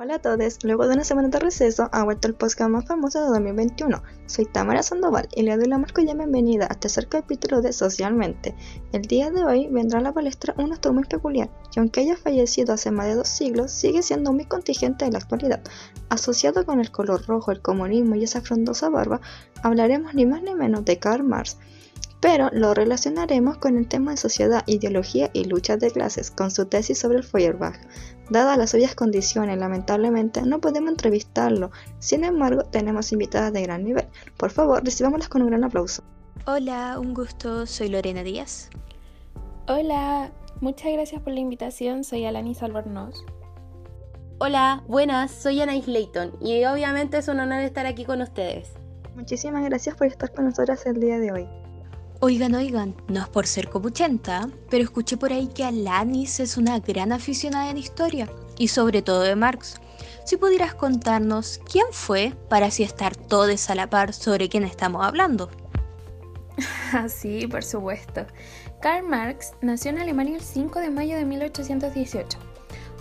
Hola a todos, luego de una semana de receso ha vuelto el podcast más famoso de 2021. Soy Tamara Sandoval y le doy la más cordial bienvenida a este tercer capítulo de Socialmente. El día de hoy vendrá a la palestra un actor muy peculiar, que aunque haya fallecido hace más de dos siglos, sigue siendo muy contingente en la actualidad. Asociado con el color rojo, el comunismo y esa frondosa barba, hablaremos ni más ni menos de Karl Marx pero lo relacionaremos con el tema de sociedad, ideología y luchas de clases, con su tesis sobre el Feuerbach. Dadas las obvias condiciones, lamentablemente no podemos entrevistarlo, sin embargo tenemos invitadas de gran nivel. Por favor, recibámoslas con un gran aplauso. Hola, un gusto, soy Lorena Díaz. Hola, muchas gracias por la invitación, soy Alanis Albornoz. Hola, buenas, soy Anais Layton y obviamente es un honor estar aquí con ustedes. Muchísimas gracias por estar con nosotras el día de hoy. Oigan, oigan, no es por ser copuchenta, pero escuché por ahí que Alanis es una gran aficionada en historia, y sobre todo de Marx. Si pudieras contarnos quién fue para así estar todos a la par sobre quién estamos hablando. sí, por supuesto. Karl Marx nació en Alemania el 5 de mayo de 1818.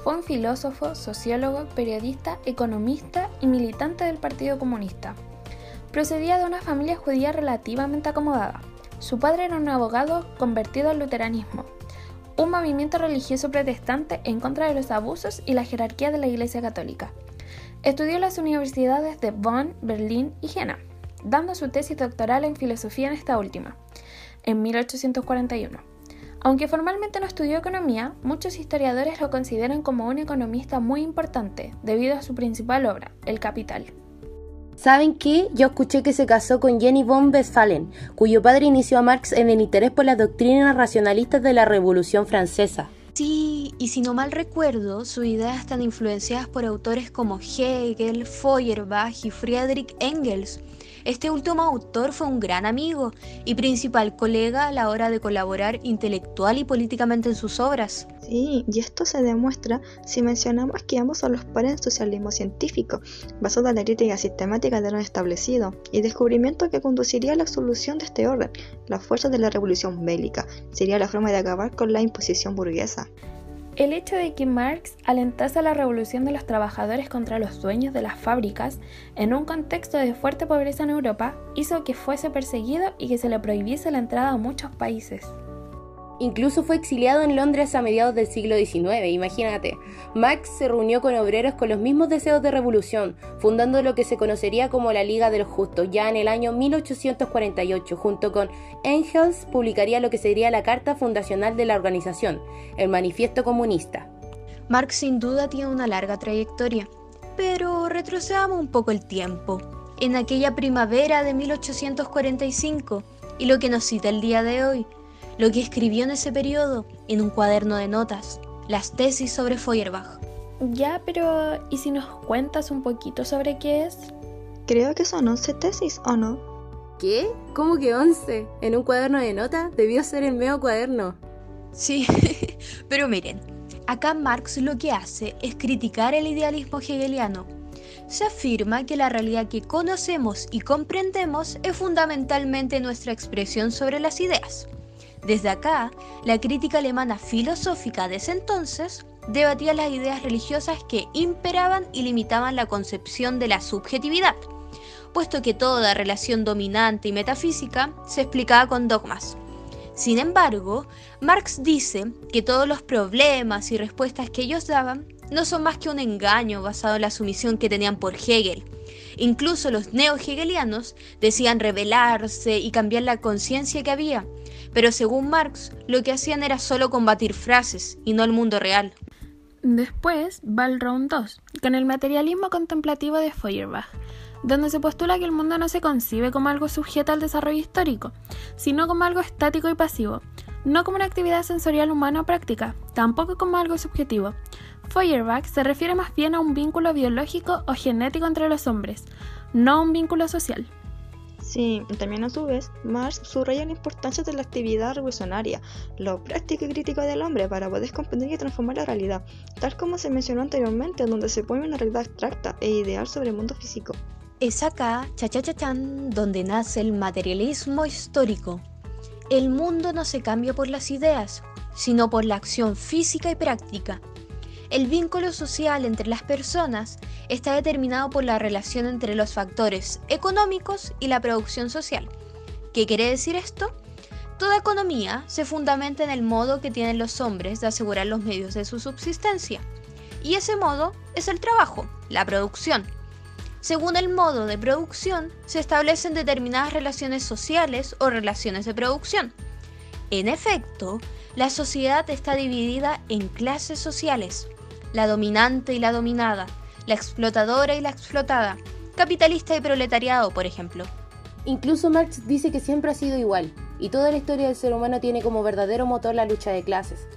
Fue un filósofo, sociólogo, periodista, economista y militante del Partido Comunista. Procedía de una familia judía relativamente acomodada. Su padre era un abogado convertido al luteranismo, un movimiento religioso protestante en contra de los abusos y la jerarquía de la Iglesia Católica. Estudió en las universidades de Bonn, Berlín y Jena, dando su tesis doctoral en filosofía en esta última, en 1841. Aunque formalmente no estudió economía, muchos historiadores lo consideran como un economista muy importante debido a su principal obra, El Capital. ¿Saben qué? Yo escuché que se casó con Jenny von Westphalen, cuyo padre inició a Marx en el interés por las doctrinas racionalistas de la Revolución Francesa. Sí, y si no mal recuerdo, sus ideas están influenciadas por autores como Hegel, Feuerbach y Friedrich Engels, este último autor fue un gran amigo y principal colega a la hora de colaborar intelectual y políticamente en sus obras. Sí, y esto se demuestra si mencionamos que ambos son los padres del socialismo científico, basado en la crítica sistemática de lo establecido y descubrimiento que conduciría a la solución de este orden, la fuerza de la revolución bélica, sería la forma de acabar con la imposición burguesa. El hecho de que Marx alentase la revolución de los trabajadores contra los dueños de las fábricas en un contexto de fuerte pobreza en Europa hizo que fuese perseguido y que se le prohibiese la entrada a muchos países. Incluso fue exiliado en Londres a mediados del siglo XIX, imagínate. Marx se reunió con obreros con los mismos deseos de revolución, fundando lo que se conocería como la Liga de los Justos. Ya en el año 1848, junto con Engels, publicaría lo que sería la Carta Fundacional de la organización, el Manifiesto Comunista. Marx sin duda tiene una larga trayectoria, pero retrocedamos un poco el tiempo. En aquella primavera de 1845, y lo que nos cita el día de hoy, lo que escribió en ese periodo en un cuaderno de notas, las tesis sobre Feuerbach. Ya, pero ¿y si nos cuentas un poquito sobre qué es? Creo que son 11 tesis, ¿o no? ¿Qué? ¿Cómo que 11? ¿En un cuaderno de notas? Debió ser el medio cuaderno. Sí, pero miren, acá Marx lo que hace es criticar el idealismo hegeliano. Se afirma que la realidad que conocemos y comprendemos es fundamentalmente nuestra expresión sobre las ideas. Desde acá, la crítica alemana filosófica de ese entonces debatía las ideas religiosas que imperaban y limitaban la concepción de la subjetividad, puesto que toda relación dominante y metafísica se explicaba con dogmas. Sin embargo, Marx dice que todos los problemas y respuestas que ellos daban no son más que un engaño basado en la sumisión que tenían por Hegel. Incluso los neo-hegelianos decían rebelarse y cambiar la conciencia que había, pero según Marx, lo que hacían era solo combatir frases y no el mundo real. Después va el round 2, con el materialismo contemplativo de Feuerbach, donde se postula que el mundo no se concibe como algo sujeto al desarrollo histórico, sino como algo estático y pasivo, no como una actividad sensorial humana o práctica, tampoco como algo subjetivo. Feuerbach se refiere más bien a un vínculo biológico o genético entre los hombres, no a un vínculo social. Sí, también a su vez, Marx subraya la importancia de la actividad revolucionaria, lo práctico y crítico del hombre para poder comprender y transformar la realidad, tal como se mencionó anteriormente, donde se pone una realidad abstracta e ideal sobre el mundo físico. Es acá, chachachachan, donde nace el materialismo histórico. El mundo no se cambia por las ideas, sino por la acción física y práctica. El vínculo social entre las personas está determinado por la relación entre los factores económicos y la producción social. ¿Qué quiere decir esto? Toda economía se fundamenta en el modo que tienen los hombres de asegurar los medios de su subsistencia. Y ese modo es el trabajo, la producción. Según el modo de producción, se establecen determinadas relaciones sociales o relaciones de producción. En efecto, la sociedad está dividida en clases sociales, la dominante y la dominada, la explotadora y la explotada, capitalista y proletariado, por ejemplo. Incluso Marx dice que siempre ha sido igual, y toda la historia del ser humano tiene como verdadero motor la lucha de clases.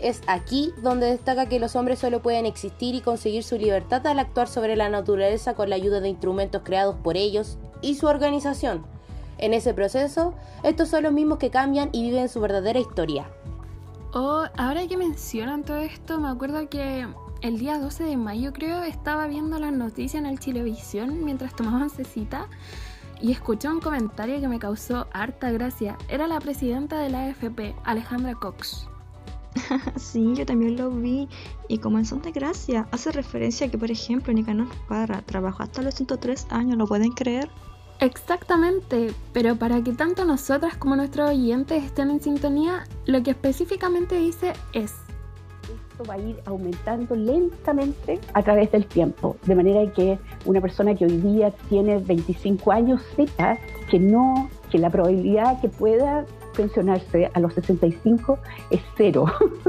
Es aquí donde destaca que los hombres solo pueden existir y conseguir su libertad al actuar sobre la naturaleza con la ayuda de instrumentos creados por ellos y su organización. En ese proceso, estos son los mismos que cambian y viven su verdadera historia. Oh, ahora que mencionan todo esto, me acuerdo que el día 12 de mayo creo estaba viendo las noticias en el Televisión mientras tomaban cecita y escuché un comentario que me causó harta gracia. Era la presidenta de la AFP, Alejandra Cox. sí, yo también lo vi. Y como en son de gracia, hace referencia a que, por ejemplo, Nicanor Parra trabajó hasta los 103 años, ¿lo pueden creer? Exactamente, pero para que tanto nosotras como nuestros oyentes estén en sintonía, lo que específicamente dice es va a ir aumentando lentamente a través del tiempo, de manera que una persona que hoy día tiene 25 años sepa que no, que la probabilidad que pueda pensionarse a los 65 es cero,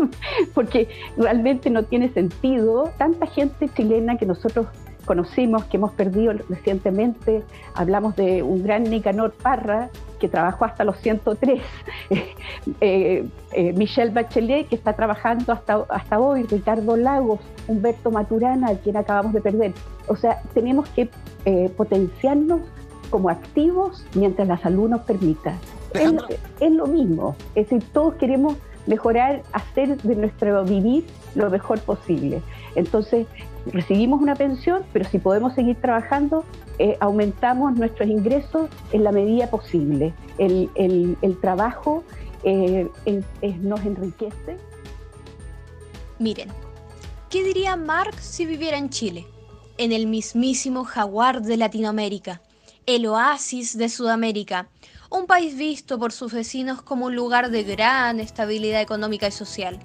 porque realmente no tiene sentido tanta gente chilena que nosotros conocimos, que hemos perdido recientemente. Hablamos de un gran Nicanor Parra, que trabajó hasta los 103. Eh, eh, Michelle Bachelet, que está trabajando hasta, hasta hoy. Ricardo Lagos, Humberto Maturana, a quien acabamos de perder. O sea, tenemos que eh, potenciarnos como activos mientras la salud nos permita. Es, es, lo mismo, es decir, todos queremos mejorar, hacer de nuestro vivir lo mejor posible. Entonces, recibimos una pensión, pero si podemos seguir trabajando, eh, aumentamos nuestros ingresos en la medida posible. El, trabajo eh, nos enriquece. Miren, ¿qué diría Marx si viviera en Chile? En el mismísimo jaguar de Latinoamérica, el oasis de Sudamérica, un país visto por sus vecinos como un lugar de gran estabilidad económica y social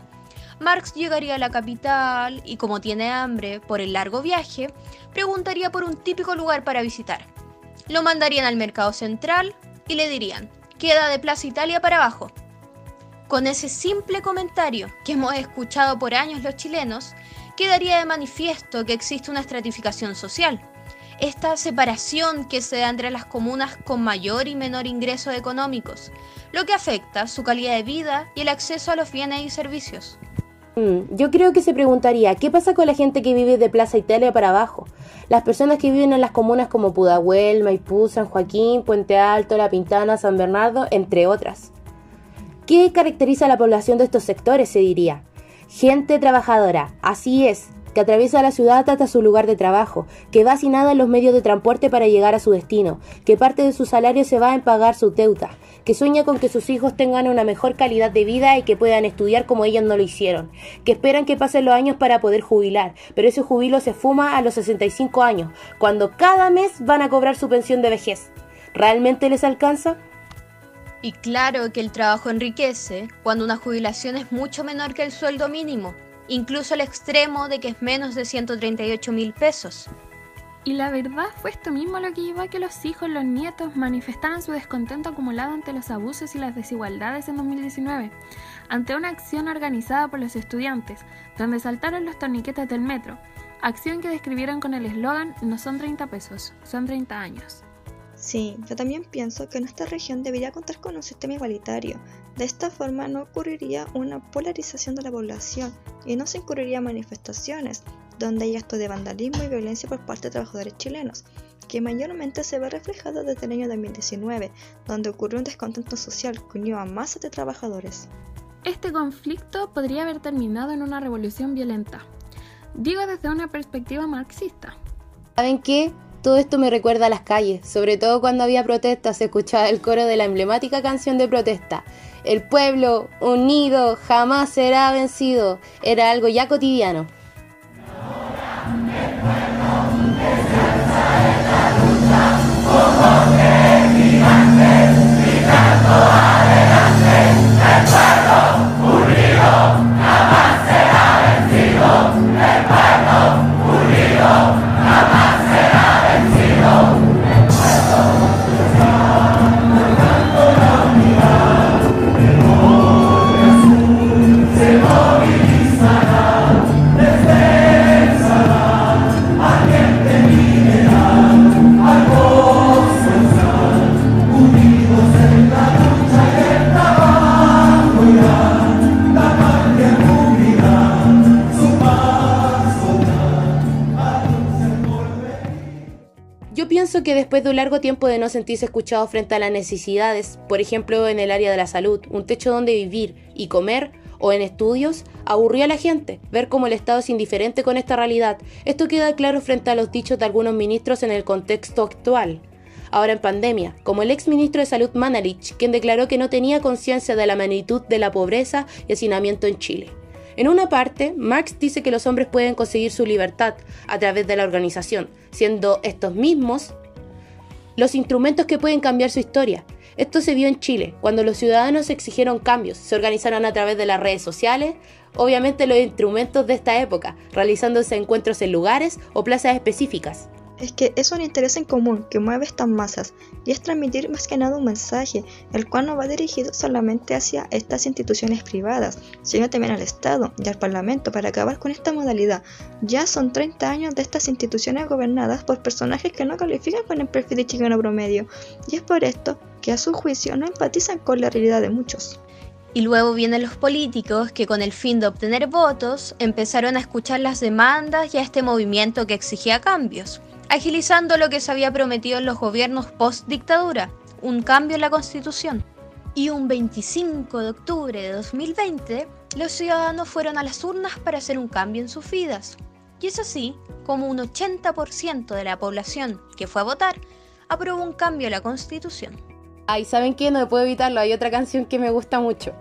Marx llegaría a la capital y como tiene hambre por el largo viaje, preguntaría por un típico lugar para visitar. Lo mandarían al mercado central y le dirían, queda de Plaza Italia para abajo. Con ese simple comentario que hemos escuchado por años los chilenos, quedaría de manifiesto que existe una estratificación social. Esta separación que se da entre las comunas con mayor y menor ingresos económicos, lo que afecta su calidad de vida y el acceso a los bienes y servicios. Mm, yo creo que se preguntaría, ¿qué pasa con la gente que vive de Plaza Italia para abajo? Las personas que viven en las comunas como Pudahuel, Maipú, San Joaquín, Puente Alto, La Pintana, San Bernardo, entre otras. ¿Qué caracteriza a la población de estos sectores? Se diría. Gente trabajadora, así es, que atraviesa la ciudad hasta su lugar de trabajo, que va sin nada en los medios de transporte para llegar a su destino, que parte de su salario se va en pagar su deuda, que sueña con que sus hijos tengan una mejor calidad de vida y que puedan estudiar como ellos no lo hicieron, que esperan que pasen los años para poder jubilar, pero ese jubilo se fuma a los 65 años, cuando cada mes van a cobrar su pensión de vejez. ¿Realmente les alcanza? Y claro que el trabajo enriquece cuando una jubilación es mucho menor que el sueldo mínimo, incluso al extremo de que es menos de 138 mil pesos. Y la verdad fue esto mismo lo que llevó a que los hijos, los nietos manifestaran su descontento acumulado ante los abusos y las desigualdades en 2019, ante una acción organizada por los estudiantes, donde saltaron los torniquetes del metro, acción que describieron con el eslogan No son 30 pesos, son 30 años. Sí, yo también pienso que nuestra región debería contar con un sistema igualitario. De esta forma no ocurriría una polarización de la población y no se incurriría manifestaciones donde hay actos de vandalismo y violencia por parte de trabajadores chilenos, que mayormente se ve reflejado desde el año 2019, donde ocurrió un descontento social que unió a masas de trabajadores. Este conflicto podría haber terminado en una revolución violenta. Digo desde una perspectiva marxista. ¿Saben qué? Todo esto me recuerda a las calles, sobre todo cuando había protestas, se escuchaba el coro de la emblemática canción de protesta. El pueblo unido jamás será vencido. Era algo ya cotidiano. Que después de un largo tiempo de no sentirse escuchado frente a las necesidades, por ejemplo en el área de la salud, un techo donde vivir y comer, o en estudios, aburrió a la gente ver cómo el Estado es indiferente con esta realidad. Esto queda claro frente a los dichos de algunos ministros en el contexto actual. Ahora en pandemia, como el ex ministro de Salud Manalich, quien declaró que no tenía conciencia de la magnitud de la pobreza y hacinamiento en Chile. En una parte, Marx dice que los hombres pueden conseguir su libertad a través de la organización, siendo estos mismos los instrumentos que pueden cambiar su historia, esto se vio en Chile, cuando los ciudadanos exigieron cambios, se organizaron a través de las redes sociales, obviamente los instrumentos de esta época, realizándose encuentros en lugares o plazas específicas. Es que es un interés en común que mueve estas masas y es transmitir más que nada un mensaje, el cual no va dirigido solamente hacia estas instituciones privadas, sino también al Estado y al Parlamento para acabar con esta modalidad. Ya son 30 años de estas instituciones gobernadas por personajes que no califican con el perfil de chicano promedio y es por esto que a su juicio no empatizan con la realidad de muchos. Y luego vienen los políticos que con el fin de obtener votos empezaron a escuchar las demandas y a este movimiento que exigía cambios agilizando lo que se había prometido en los gobiernos post-dictadura, un cambio en la constitución. Y un 25 de octubre de 2020, los ciudadanos fueron a las urnas para hacer un cambio en sus vidas. Y es así como un 80% de la población que fue a votar aprobó un cambio en la constitución. Ay, ¿saben qué? No puedo evitarlo, hay otra canción que me gusta mucho.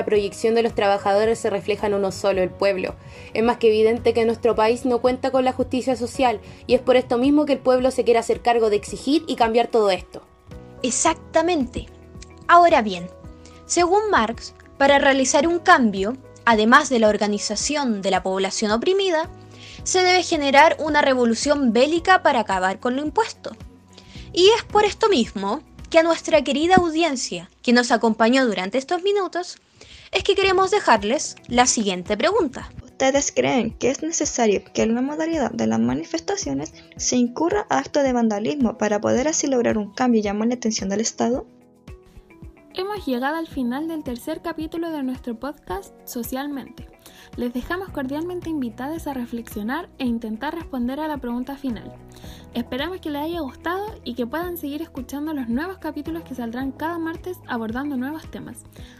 La proyección de los trabajadores se refleja en uno solo, el pueblo. Es más que evidente que nuestro país no cuenta con la justicia social y es por esto mismo que el pueblo se quiere hacer cargo de exigir y cambiar todo esto. Exactamente. Ahora bien, según Marx, para realizar un cambio, además de la organización de la población oprimida, se debe generar una revolución bélica para acabar con lo impuesto. Y es por esto mismo que a nuestra querida audiencia que nos acompañó durante estos minutos, es que queremos dejarles la siguiente pregunta. ¿Ustedes creen que es necesario que en la modalidad de las manifestaciones se incurra acto de vandalismo para poder así lograr un cambio y llamar la atención del Estado? Hemos llegado al final del tercer capítulo de nuestro podcast Socialmente. Les dejamos cordialmente invitados a reflexionar e intentar responder a la pregunta final. Esperamos que les haya gustado y que puedan seguir escuchando los nuevos capítulos que saldrán cada martes abordando nuevos temas.